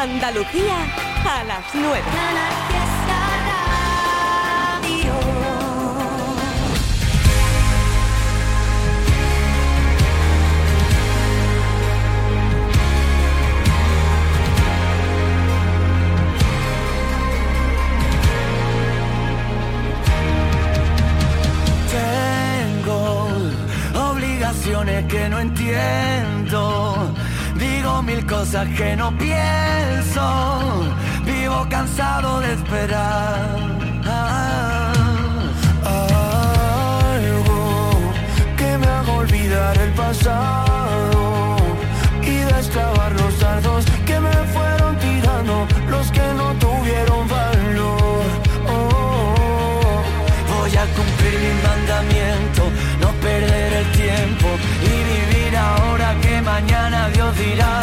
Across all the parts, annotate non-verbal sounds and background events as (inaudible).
Andalucía a las 9. Cosas que no pienso. Vivo cansado de esperar. Algo que me haga olvidar el pasado y destrabar los dardos que me fueron tirando los que no tuvieron valor. Oh, voy a cumplir mi mandamiento, no perder el tiempo y vivir ahora que mañana Dios dirá.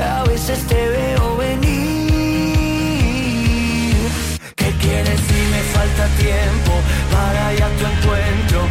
a veces te veo venir. ¿Qué quieres si me falta tiempo para ir a tu encuentro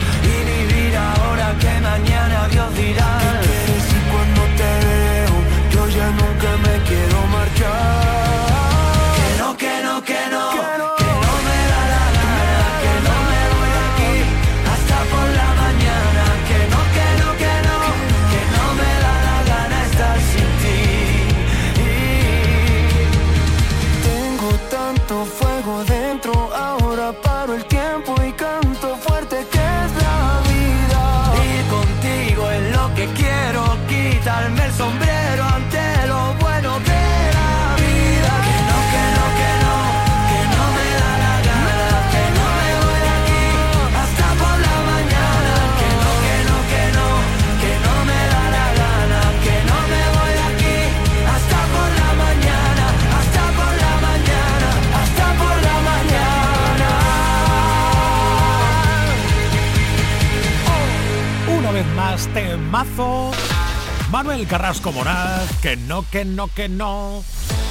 Manuel Carrasco Moraz, que no, que no, que no.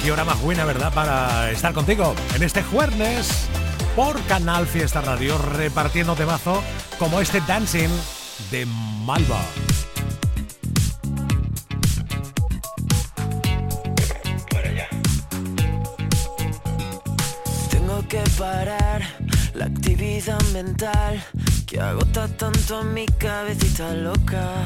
Qué hora más buena, ¿verdad? Para estar contigo en este jueves por Canal Fiesta Radio, repartiendo temazo como este Dancing de Malva. Tengo que parar la actividad mental que agota tanto a mi cabecita loca.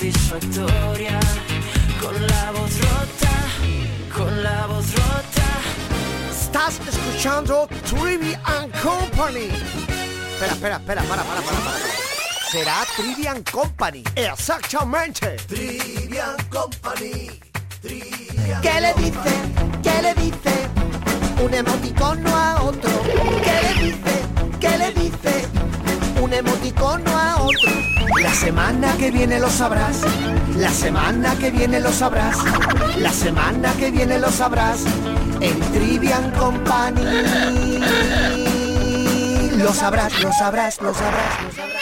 satisfactoria, con la voz rota, con la voz rota. Estás escuchando Trivia and Company. Espera, espera, espera, para, para, para, para. Será Trivian Company. Exactamente. Trivian Company. Trivian ¿Qué le dice? ¿Qué le dice? Un emoticono a otro. ¿Qué le dice? ¿Qué le dice? Un emoticono a otro. La semana que viene lo sabrás. La semana que viene lo sabrás. La semana que viene lo sabrás. En Trivian Company. Lo sabrás, lo sabrás, lo sabrás, lo sabrás.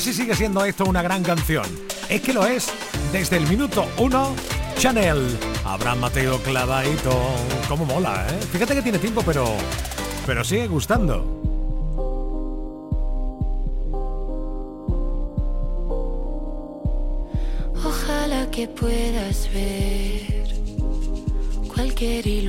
Si sigue siendo esto una gran canción. Es que lo es. Desde el minuto 1, Chanel. Abraham Mateo clavadito. Cómo mola, ¿eh? Fíjate que tiene tiempo, pero... Pero sigue gustando. Ojalá que puedas ver cualquier ilusión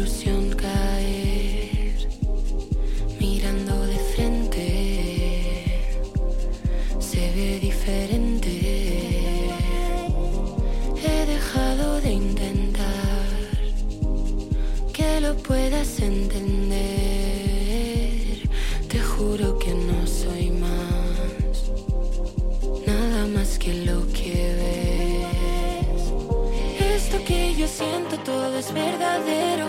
verdadero,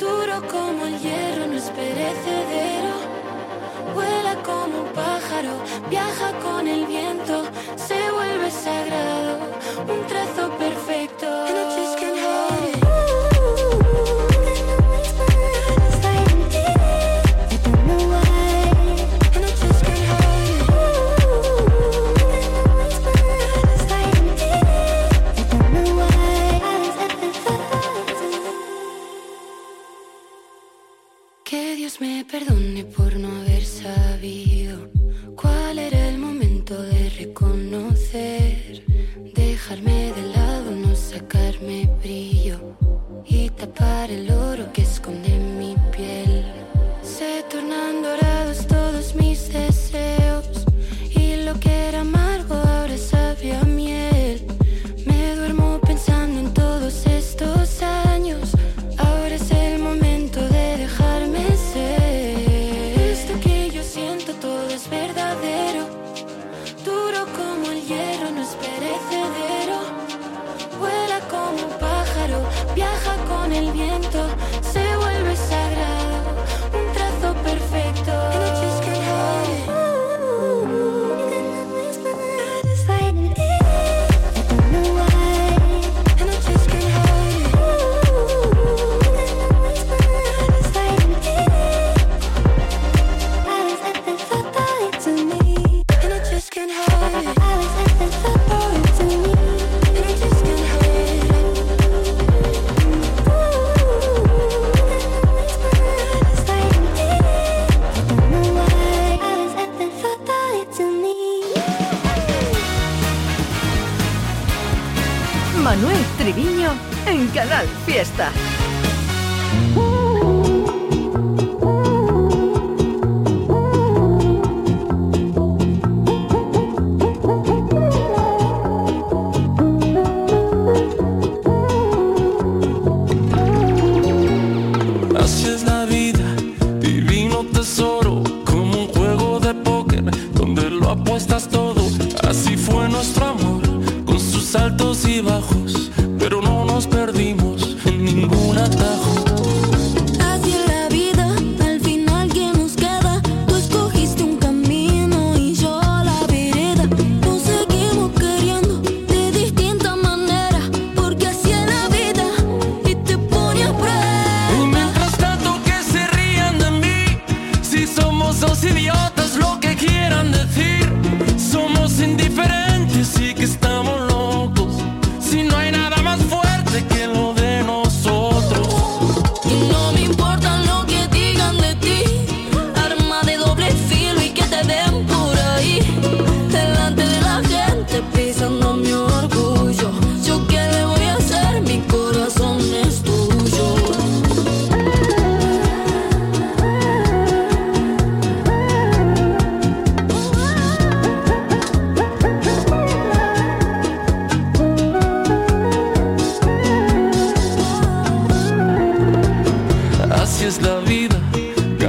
duro como el hierro, no es perecedero. Vuela como un pájaro, viaja con el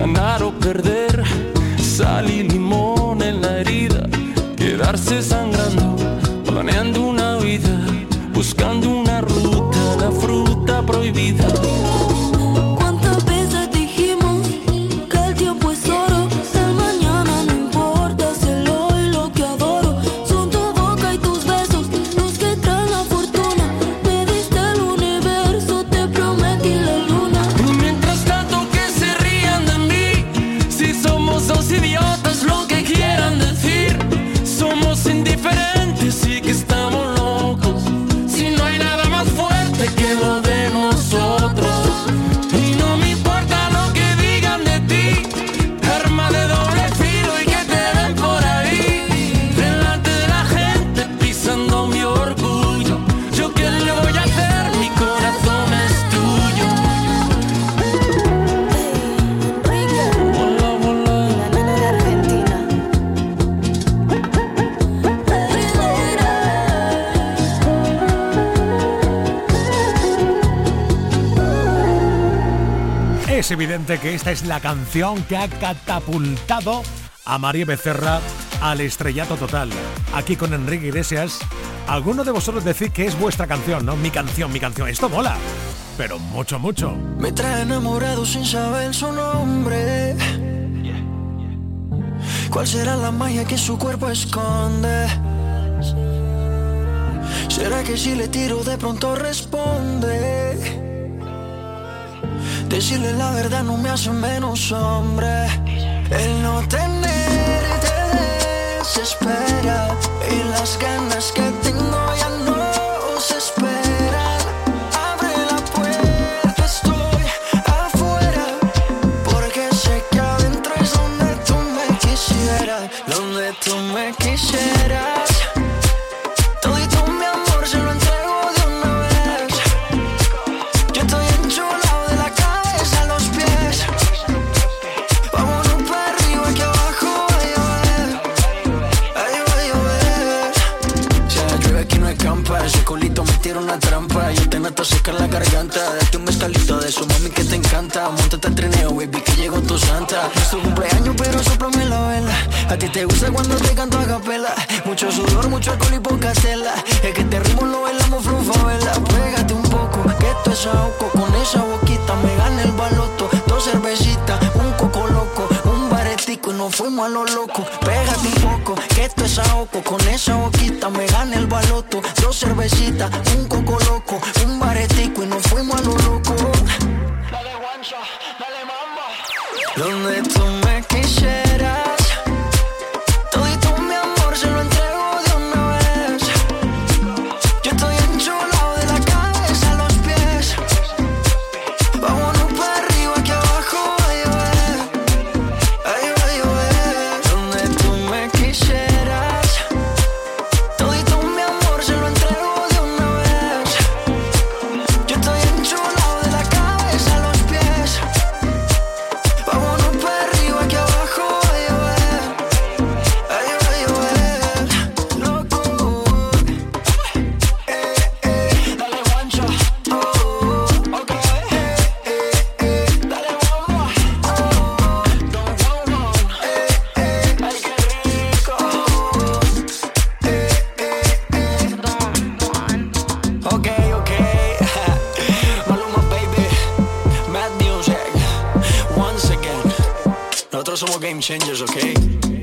ganar o perder, sal y limón en la herida, quedarse sangrando evidente que esta es la canción que ha catapultado a María Becerra al estrellato total. Aquí con Enrique Iglesias, alguno de vosotros decís que es vuestra canción, ¿no? Mi canción, mi canción. Esto mola, pero mucho, mucho. Me trae enamorado sin saber su nombre. ¿Cuál será la magia que su cuerpo esconde? ¿Será que si le tiro de pronto responde? Decirle la verdad no me hace menos hombre. El no tenerte desespera y las ganas que tengo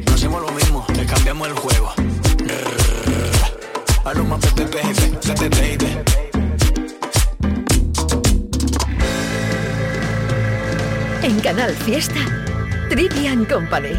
No hacemos lo mismo, le cambiamos el juego. En Canal Fiesta, Trivian Company.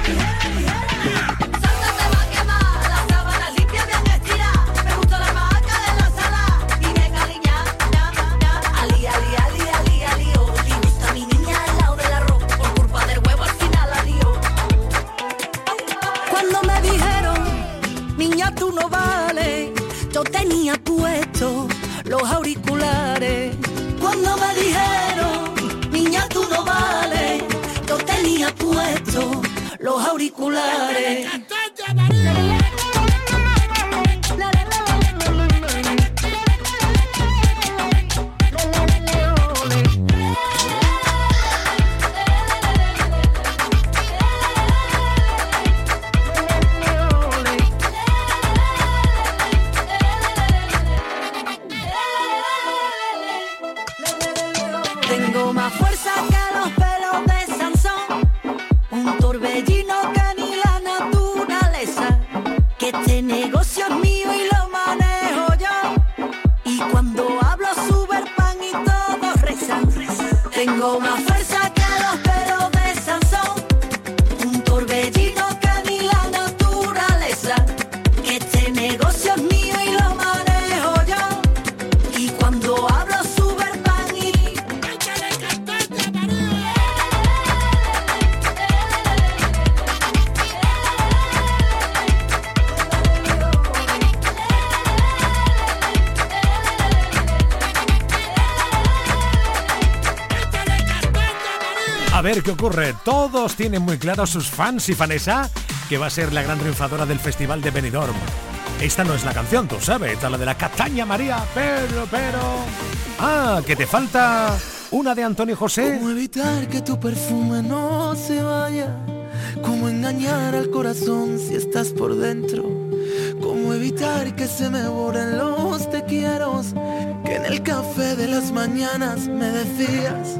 Ver qué ocurre. Todos tienen muy claro sus fans y Vanessa que va a ser la gran triunfadora del Festival de Benidorm. Esta no es la canción, tú sabes, esta es la de la Castaña María, pero, pero... Ah, que te falta una de Antonio José. ¿Cómo evitar que tu perfume no se vaya? ¿Cómo engañar al corazón si estás por dentro? ¿Cómo evitar que se me borren los te quiero? Que en el café de las mañanas me decías.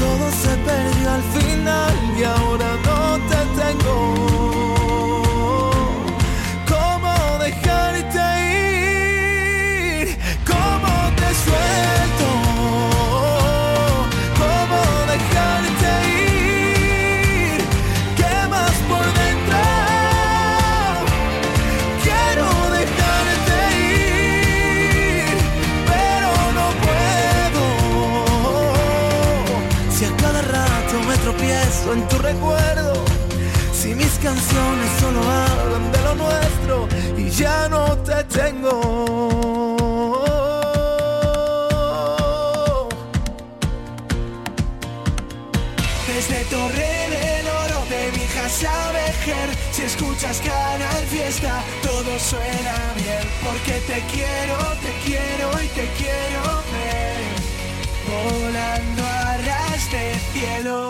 sueños se perdió al final y ahora no te tengo. Si mis canciones solo hablan de lo nuestro y ya no te tengo. Desde Torre del Oro de Vijas a Vejer, si escuchas Canal Fiesta, todo suena bien. Porque te quiero, te quiero y te quiero ver. Volando a cielo.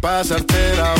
Pasarte la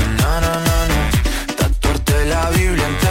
na, na, na, na, Tatuarte la Biblia entera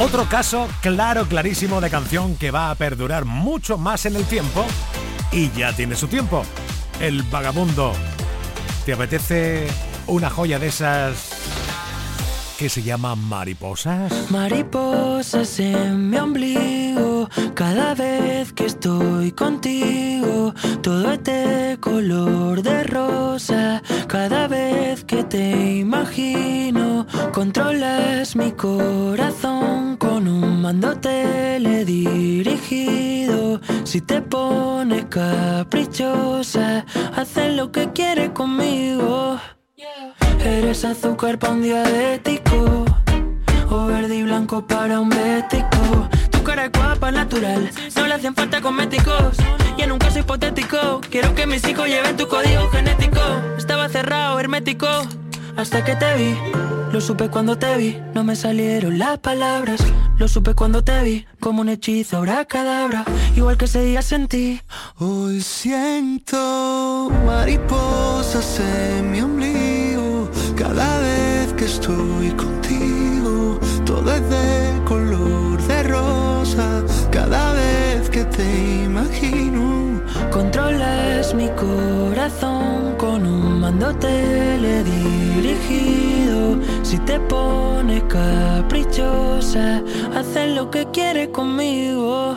Otro caso claro, clarísimo de canción que va a perdurar mucho más en el tiempo y ya tiene su tiempo. El vagabundo. ¿Te apetece una joya de esas que se llama mariposas? Mariposas en mi ombligo, cada vez que estoy contigo, todo es de color de rosa, cada vez que te imagino, controlas mi corazón con un mando teledirigido, si te pones caprichosa, haces lo que quieres conmigo. Eres azúcar para un diabético. O verde y blanco para un bético. Tu cara es guapa, natural. No le hacen falta cosméticos. Y en un caso hipotético. Quiero que mis hijos lleven tu código genético. Estaba cerrado, hermético. Hasta que te vi, lo supe cuando te vi, no me salieron las palabras. Lo supe cuando te vi, como un hechizo, ahora cadabra, igual que ese día sentí. Hoy siento mariposas en mi ombligo cada vez que estoy contigo. Todo es de color de rosa cada vez que te imagino. Controlas mi corazón con un mando teledirigido. Si te pones caprichosa, haces lo que quieres conmigo.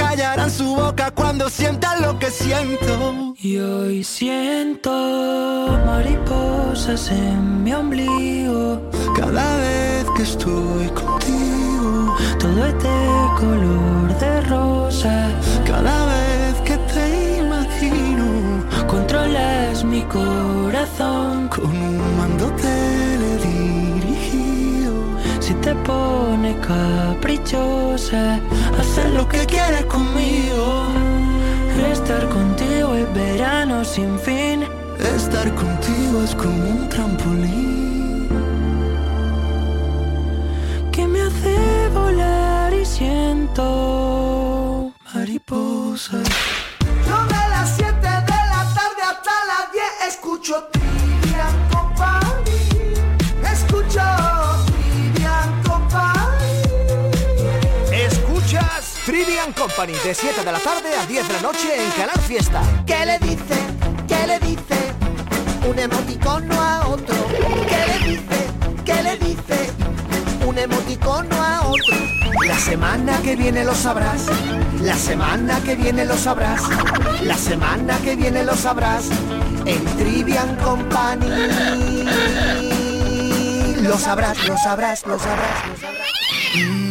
Callarán su boca cuando sientan lo que siento. Y hoy siento mariposas en mi ombligo. Cada vez que estoy contigo, todo es de color de rosa. Cada vez que te imagino, controlas mi corazón con un mando teledirigido. Si te pones caprichosa, haces lo que quieres conmigo. Estar contigo es verano sin fin. Estar contigo es como un trampolín que me hace volar y siento mariposas. Company de 7 de la tarde a 10 de la noche en Canal Fiesta. ¿Qué le dice? ¿Qué le dice un emoticono a otro? ¿Qué le dice? ¿Qué le dice un emoticono a otro? La semana que viene lo sabrás, la semana que viene lo sabrás, la semana que viene lo sabrás en Trivian Company. Lo sabrás, lo sabrás, lo sabrás, lo sabrás. Mm, ¿A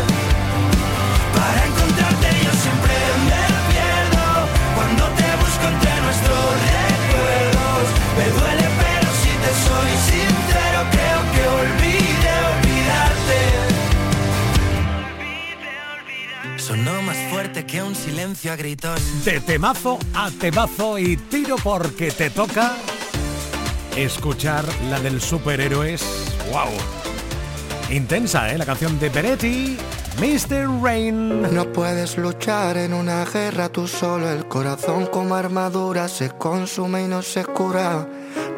De temazo a temazo y tiro porque te toca escuchar la del superhéroes. ¡Wow! Intensa, ¿eh? La canción de Peretti, Mr. Rain. No puedes luchar en una guerra tú solo, el corazón como armadura se consume y no se cura.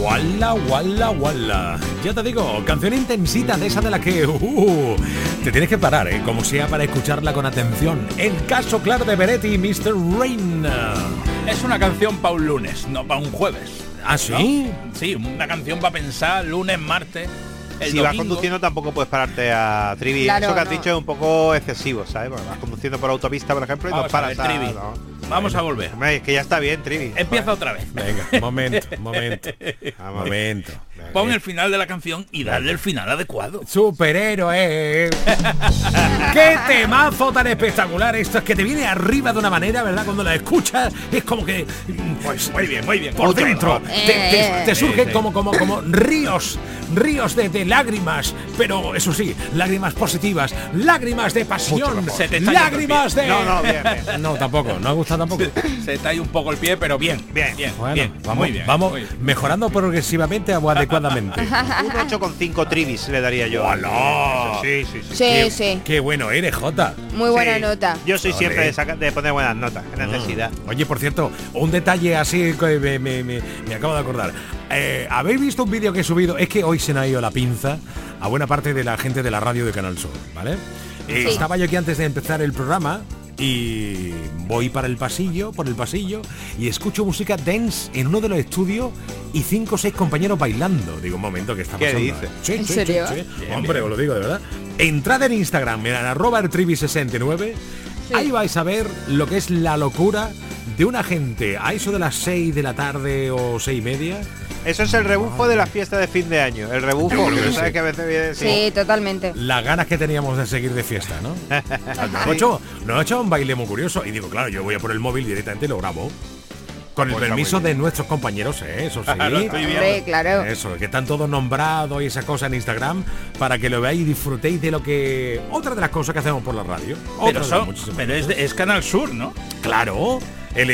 Walla, walla, walla. Ya te digo, canción intensita de esa de la que uh, te tienes que parar, ¿eh? como sea para escucharla con atención. El caso claro de Beretti y Mr. Rain. Es una canción para un lunes, no para un jueves. ¿Ah, sí? ¿no? Sí, una canción para pensar lunes, martes. El si vas domingo. conduciendo tampoco puedes pararte a Trivi. Claro, Eso que has no. dicho es un poco excesivo, ¿sabes? Vas conduciendo por autopista, por ejemplo, y Vamos no a paras Trivi. no. Vamos a volver. Hombre, es que ya está bien, Trivi. Empieza otra vez. Venga, momento, momento, (laughs) momento. Pon el final de la canción y darle el final adecuado. Superhéroe. (laughs) ¡Qué temazo tan espectacular! Esto es que te viene arriba de una manera, ¿verdad? Cuando la escuchas es como que... Pues muy bien, muy bien. Por Mucho dentro. mejor. Te, te- Eh, te surgen como, como, como ríos, ríos de, de lágrimas. Pero eso sí, lágrimas positivas, lágrimas de pasión, Se te está lágrimas de... No, no, bien, bien. No, tampoco, no ha gustado tampoco. Se te ha ido un poco el pie, pero bien. Bien, bien, Bueno, bien. vamos, muy bien. vamos muy bien. mejorando progresivamente o adecuadamente. (laughs) Un 8,5 Trivis le daría yo. Sí, sí, sí. Sí, qué, sí. Qué bueno eres, Jota. Muy buena Sí. nota. Yo soy siempre de, saca- de poner buenas notas, qué necesidad. Oye, por cierto, un detalle así que me, me- me- me acabo de acordar. Eh, ¿Habéis visto un vídeo que he subido? Es que hoy se me ha ido la pinza a buena parte de la gente de la radio de Canal Sur, ¿vale? Sí. Estaba yo aquí antes de empezar el programa y voy para el pasillo, por el pasillo, y escucho música dance en uno de los estudios y cinco o seis compañeros bailando. Digo, un momento, ¿qué está ¿Qué pasando? dice? Sí, ¿En sí, serio? sí, sí. Hombre, os lo digo de verdad. Entrad en Instagram, en arroba trivi69, ahí vais a ver lo que es la locura de una gente a eso de las 6 de la tarde o seis y media. Eso es el rebufo de la fiesta de fin de año. El rebufo, que sabes sí. que a veces viene Sí, totalmente. Las ganas que teníamos de seguir de fiesta, ¿no? (laughs) Nos ha hecho, nos ha hecho un baile muy curioso. Y digo, claro, yo voy a por el móvil directamente y lo grabo. Con el Pues permiso de nuestros compañeros, ¿eh? eso sí. Lo estoy viendo. Hombre, claro. Eso, que están todos nombrados y esa cosa en Instagram para que lo veáis y disfrutéis de lo que... Otra de las cosas que hacemos por la radio. Otra Pero, son- es, Canal Sur, ¿no? Claro. El,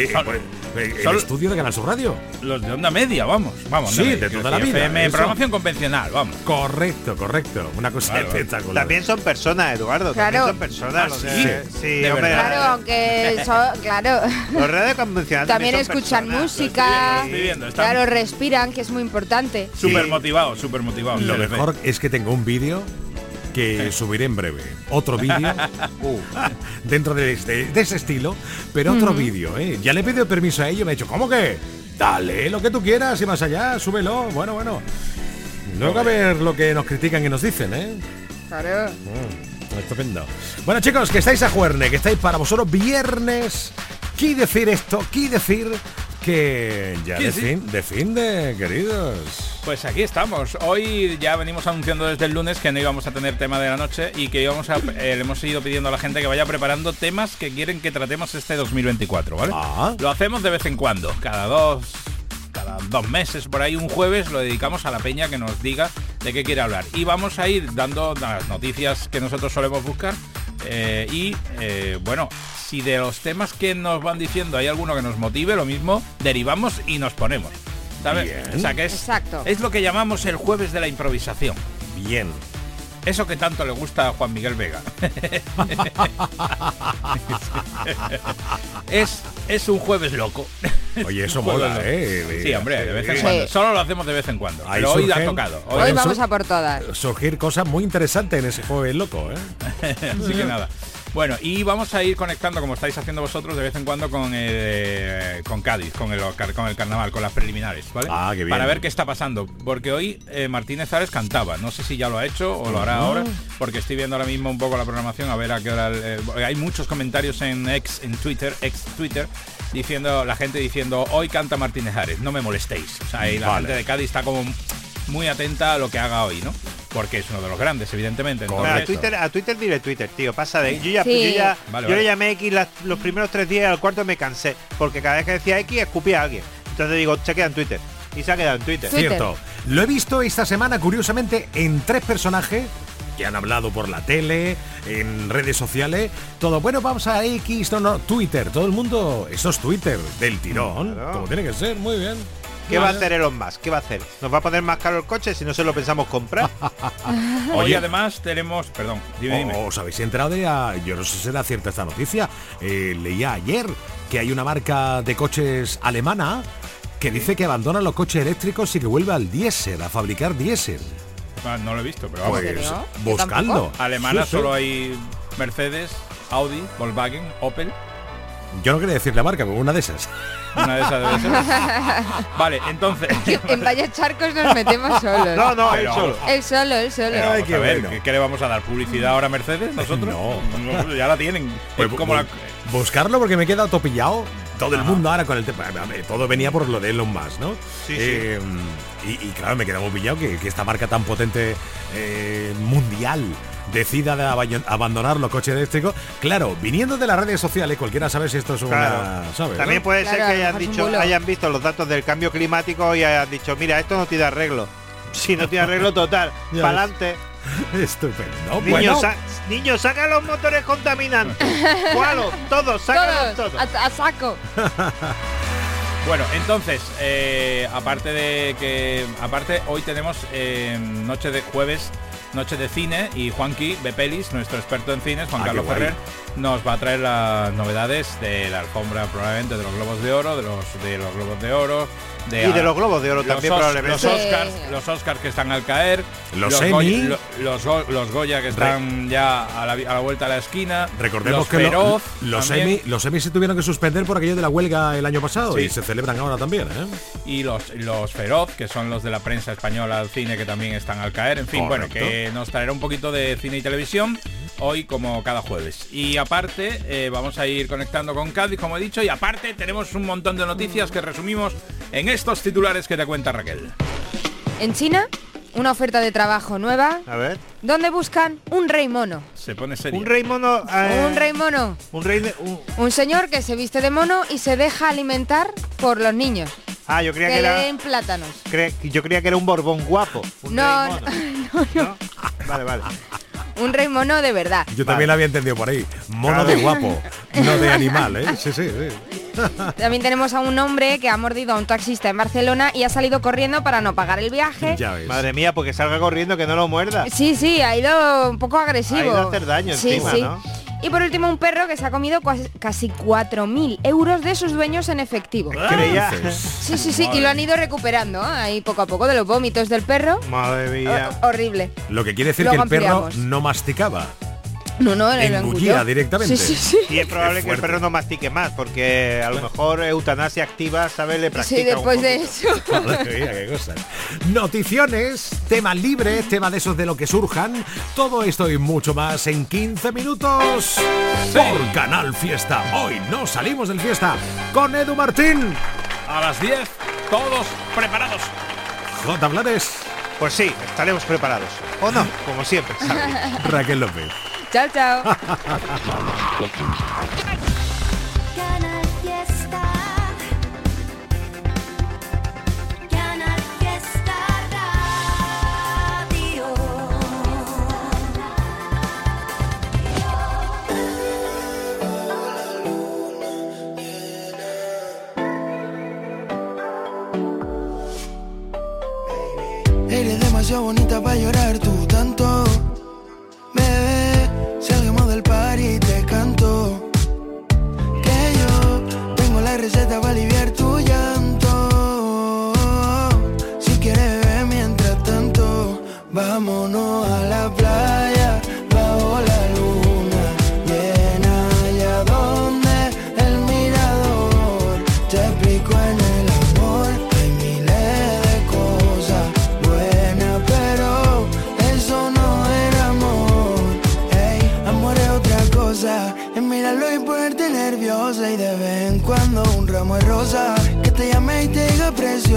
el son- estudio de Canal Sur Radio. Los de onda media, vamos. Vamos, Sí, de toda la vida, FM, eso. programación convencional, vamos. Correcto, correcto. Una cosa espectacular. También son personas, Eduardo. Claro. También son personas. Ah, sí. de, sí, De hombre, verdad. Claro, aunque son, claro. Los redes convencionales También son escuchan personas. música. Estoy viendo, Claro, respiran, que es muy importante. Súper motivado, súper motivado. Lo mejor es que tengo un vídeo que subiré en breve. Otro vídeo (laughs) Uh, dentro de, este- de ese estilo, pero otro vídeo. ¿eh? Ya le he pedido permiso a ellos, me ha dicho, ¿cómo que? Dale lo que tú quieras y más allá, súbelo. Bueno, bueno. Luego a ver lo que nos critican y nos dicen, ¿eh? Claro. Mm, estupendo. Bueno, chicos, que estáis a juerne, que estáis para vosotros viernes. ¿Qué decir esto? ¿Qué decir que ya ¿Qué de sí? fin, de fin de queridos? Pues aquí estamos. Hoy ya venimos anunciando desde el lunes que no íbamos a tener tema de la noche y que íbamos a, eh, le hemos ido pidiendo a la gente que vaya preparando temas que quieren que tratemos este 2024, ¿vale? Ah. Lo hacemos de vez en cuando, cada dos, cada dos meses por ahí, un jueves lo dedicamos a la peña que nos diga de qué quiere hablar. Y vamos a ir dando las noticias que nosotros solemos buscar eh, y eh, bueno, si de los temas que nos van diciendo hay alguno que nos motive, lo mismo derivamos y nos ponemos. ¿sabes? Bien. O sea que es, Exacto. es lo que llamamos el jueves de la improvisación. Bien. Eso que tanto le gusta a Juan Miguel Vega. (laughs) es, es un jueves loco. Oye, eso mola, loco. ¿eh? Sí, hombre, de vez en Sí. cuando. Solo lo hacemos de vez en cuando. Ahí pero hoy ha tocado. Hoy vamos a por todas. Surgir cosas muy interesantes en ese jueves loco, ¿eh? (laughs) Así que nada. Bueno, y vamos a ir conectando, como estáis haciendo vosotros, de vez en cuando con, eh, con Cádiz, con el, con el carnaval, con las preliminares, ¿vale? Ah, qué bien. Para ver qué está pasando. Porque hoy eh, Martínez Ares cantaba. No sé si ya lo ha hecho o lo hará ahora, porque estoy viendo ahora mismo un poco la programación, a ver a qué hora... eh, hay muchos comentarios en ex, en Twitter, ex Twitter, diciendo, la gente diciendo, hoy canta Martínez Ares, no me molestéis. O sea, y la Vale. gente de Cádiz está como muy atenta a lo que haga hoy, ¿no? Porque es uno de los grandes, evidentemente. Entonces, a Twitter, a Twitter dile Twitter, tío, pasa de yo ya, Sí. yo ya, Vale, yo vale. le llamé X las- los primeros tres días y al cuarto me cansé, porque cada vez que decía X escupía a alguien. Entonces digo, se queda en Twitter. Y se ha quedado en Twitter. Twitter. Cierto. Lo he visto esta semana, curiosamente, en tres personajes que han hablado por la tele, en redes sociales, todo, bueno, vamos a X, no, no, Twitter, todo el mundo, eso es Twitter, del tirón, Claro. como tiene que ser, muy bien. ¿Qué va a hacer Elon Musk? ¿Qué va a hacer? ¿Nos va a poner más caro el coche si no se lo pensamos comprar? (laughs) Hoy además tenemos, perdón, dime, dime. ¿Os habéis enterado de, ah, yo no sé si será cierta esta noticia, eh, leía ayer que hay una marca de coches alemana que dice que abandona los coches eléctricos y que vuelve al diésel, a fabricar diésel. Ah, no lo he visto, pero vamos. Pues buscando. ¿Yo Alemana Sí, sí. solo hay Mercedes, Audi, Volkswagen, Opel. Yo no quería decir la marca, pero una de esas. Una de esas debe ser. (laughs) Vale, entonces. (laughs) En vaya charcos nos metemos (laughs) solos. No, no, él solo. Él solo, él solo. Pero vamos a ver. ¿qué, qué le vamos a dar? ¿Publicidad ahora a Mercedes nosotros? No. No, ya la tienen. Pues Es como bu- la- Buscarlo porque me he quedado topillado. Todo el Ajá. mundo ahora con el tema. Todo venía por lo de Elon Musk, ¿no? Sí, sí. Eh, y, y claro, me muy pillado que, que esta marca tan potente eh, mundial decida de abandonar los coches eléctricos. Claro, viniendo de las redes sociales, cualquiera sabe si esto es una. Claro. ¿sabes, También no? puede Claro, ser que hayan dicho, hayan visto los datos del cambio climático y hayan dicho, mira, esto no tiene arreglo. (laughs) Si no tiene arreglo total, (laughs) para adelante. (laughs) Estupendo. Niños, Bueno, sa- saca los motores contaminantes. ¿Cuáles? Todos, sácalos Todos, todos. a, a saco. Bueno, entonces, eh, aparte de que. Aparte, hoy tenemos eh, noche de jueves, noche de cine y Juanqui Bepelis, nuestro experto en cines, Juan Ah, Carlos. Ferrer, nos va a traer las novedades de la alfombra probablemente de los globos de oro, de los de los globos de oro, de, Y de los globos de oro los también Os- probablemente. Los Sí. Oscars, los Oscars que están al caer, Los Goya- Emmy. lo- los, los Goya que están ya a la, a la vuelta de la esquina, Recordemos los que Feroz los, Emmy, los Emmy se tuvieron que suspender por aquello de la huelga el año pasado Sí. y se celebran ahora también, ¿eh? y los, los Feroz, que son los de la prensa española al cine que también están al caer. En fin, bueno, que nos traerá un poquito de cine y televisión hoy como cada jueves. Y aparte, eh, vamos a ir conectando con Cádiz, como he dicho, y aparte tenemos un montón de noticias que resumimos en estos titulares que te cuenta Raquel. En China, una oferta de trabajo nueva A ver. donde buscan un rey mono. Se pone serio. Un rey mono. eh, Un rey mono. Un rey de- un- Un señor que se viste de mono y se deja alimentar por los niños. Ah, yo creía Que que le era. den plátanos. cre- yo creía que era un borbón guapo. Un No, rey mono. (laughs) ¿No? Vale, vale. Un rey mono de verdad. Yo también lo había entendido por ahí. Mono de guapo, no de animal, ¿eh? Sí, sí, sí. (laughs) También tenemos a un hombre que ha mordido a un taxista en Barcelona y ha salido corriendo para no pagar el viaje. Ya ves. Madre mía, porque salga corriendo que no lo muerda. Sí, sí, ha ido un poco agresivo. Ha ido a hacer daño sí, encima, sí. ¿no? Y por último, un perro que se ha comido casi 4.000 euros de sus dueños en efectivo. Creía. Sí, sí, sí, y lo han ido recuperando ¿eh? ahí poco a poco de los vómitos del perro. Madre mía. Ho- horrible. Lo que quiere decir Luego que el perro no masticaba. No, no, Engullía engulló. directamente. Sí, sí, sí. Y es probable que el perro no mastique más, porque a lo mejor eutanasia activa, ¿sabes? Le practica Sí, después un de eso. (laughs) Madre mía, qué cosas. Noticiones, tema libre, tema de esos de lo que surjan. Todo esto y mucho más en 15 minutos por Canal Fiesta. Hoy no salimos del fiesta con Edu Martín, A las 10, todos preparados. J. Blanes, Pues sí, estaremos preparados. O no, como siempre. Raquel López. Chao, chao. Radio. demasiado bonita para llorar tú para aliviar tu llanto.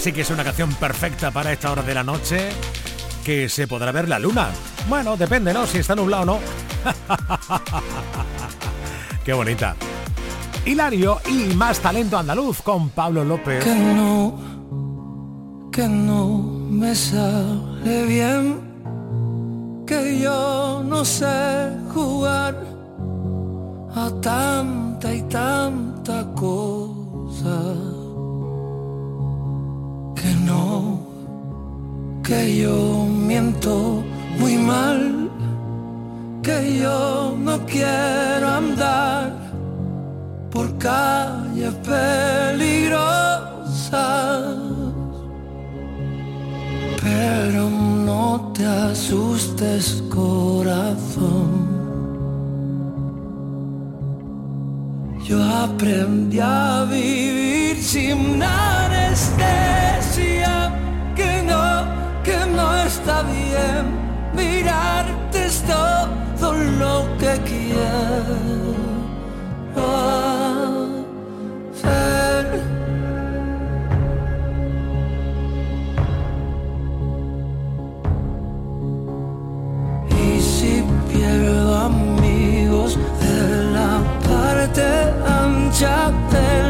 Esta sí que es una canción perfecta para esta hora de la noche, que se podrá ver la luna. Bueno, depende, ¿no? Si está nublado o no. (laughs) Qué bonita. Hilario y más talento andaluz con Pablo López. Que no, que no me sale bien, que yo no sé jugar a tanta y tanta cosa. Que no, que yo miento muy mal, que yo no quiero andar por calles peligrosas. Pero no te asustes, corazón. Yo aprendí a vivir sin anestesia, que no, que no está bien. Mirarte es todo lo que quiero hacer. Y si pierdo amigos parte ancha de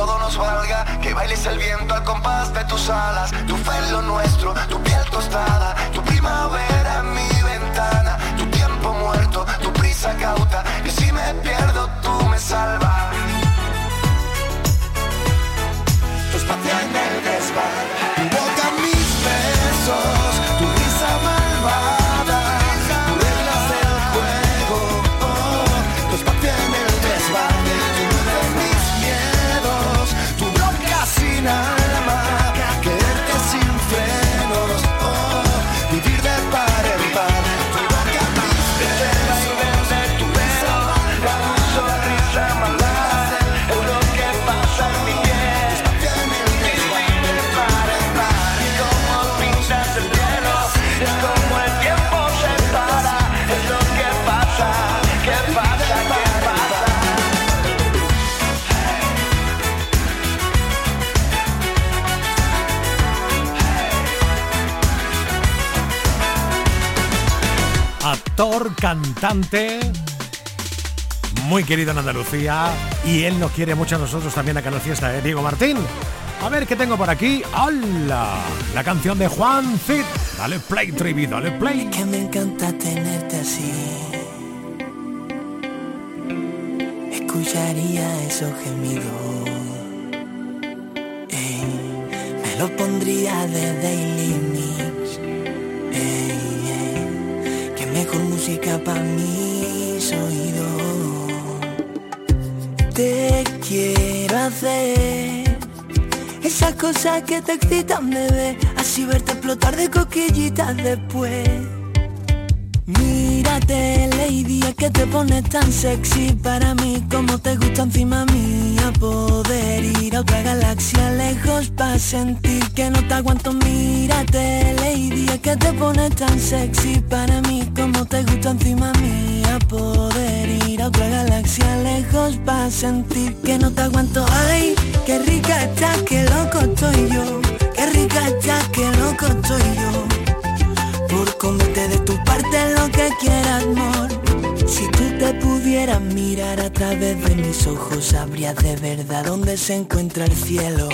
todo nos valga, que bailes el viento al compás de tus alas, tu fe en lo nuestro, tu piel tostada, tu primavera en mi ventana, tu tiempo muerto, tu prisa cauta, y si me pierdo tú me salvas. Actor, cantante, muy querido en Andalucía y él nos quiere mucho a nosotros también a Canal Fiesta, ¿eh? Diego Martín. A ver qué tengo por aquí. ¡Hola! La canción de Juan Cid. Dale play, Trivi, dale play. que me encanta tenerte así. Escucharía esos gemidos. Ey, me lo pondría de Daily Mix. Mejor música para mis oídos. Te quiero hacer esas cosas que te excitan, bebé. Así verte explotar de coquillitas después. Fíjate, lady, es que te pones tan sexy. Para mí Como te gusta encima mía Poder ir a otra galaxia lejos Pa' sentir que no te aguanto. Mírate, lady, es que te pones tan sexy. Para mí Como te gusta encima mía Poder ir a otra galaxia lejos Pa' sentir que no te aguanto. Ay, qué rica estás, qué loco estoy yo. Qué rica estás, qué loco estoy yo. Por comerte de tu parte lo que quieras, amor. Si tú te pudieras mirar a través de mis ojos, sabrías de verdad dónde se encuentra el cielo.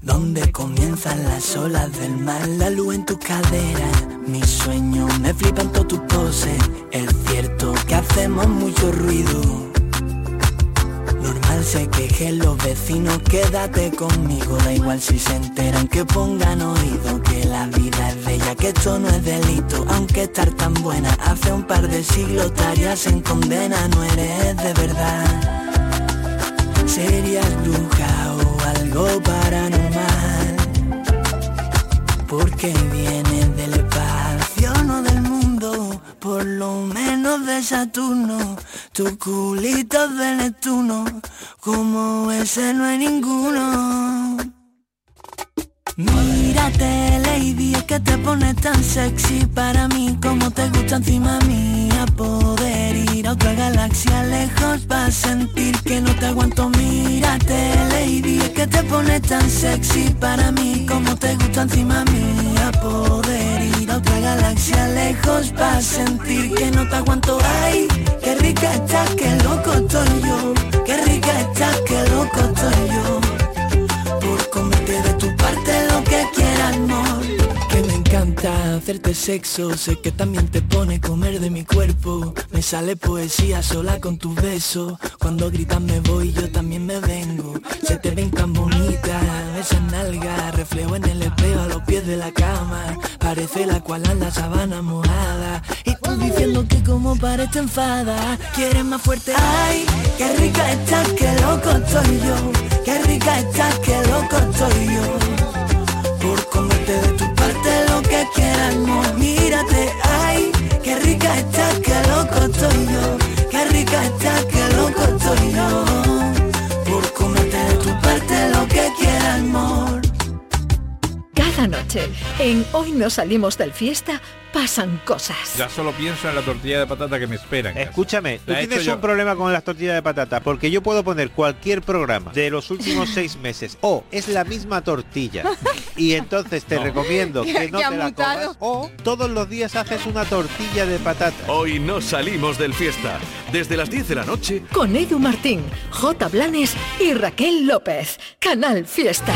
Dónde comienzan las olas del mar, la luz en tu cadera. Mis sueños me flipan todas tus poses. Es cierto que hacemos mucho ruido. Se quejen los vecinos, quédate conmigo. Da igual si se enteran que pongan oído. Que la vida es bella, que esto no es delito. Aunque estar tan buena hace un par de siglos estarías en condena. No eres de verdad. Serías bruja o algo paranormal. Porque vienes del espacio, no del. Por lo menos de Saturno. Tu culito de Neptuno. Como ese no hay ninguno. Mírate, lady, es que te pones tan sexy para mí como te gusta encima mía poder ir a otra galaxia lejos para sentir que no te aguanto. Mírate, lady, es que te pones tan sexy para mí como te gusta encima mía poder galaxia lejos para sentir que no te aguanto. Ay, qué rica estás, qué loco estoy yo. Qué rica estás, qué loco estoy yo por comerte de tu parte lo que quieras, amor. Encanta hacerte sexo, sé que también te pone comer de mi cuerpo. Me sale poesía sola con tus besos. Cuando gritas me voy, yo también me vengo. Se te ven tan bonita, esa nalga, reflejo en el espejo a los pies de la cama. Parece la cual anda sabana mojada. Y tú diciendo que como para te enfada, quieres más fuerte. Ay, qué rica estás, qué loco estoy yo. Qué rica estás, qué loco estoy yo. Por comerte de tu parte lo que quieras, amor. Mírate, ay, qué rica estás, qué loco estoy yo. Qué rica estás, qué loco estoy yo. Por comerte de tu parte lo que quieras, amor. Cada noche, en Hoy no salimos del fiesta, pasan cosas. Ya solo pienso en la tortilla de patata que me esperan. Escúchame, tú tienes un problema con las tortillas de patata, porque yo puedo poner cualquier programa de los últimos (laughs) seis meses, o es la misma tortilla, y entonces te (laughs) recomiendo que no te la mutado. comas, o todos los días haces una tortilla de patata. Hoy no salimos del fiesta. Desde las 10 de la noche Con Edu Martín, J. Blanes y Raquel López. Canal Fiesta.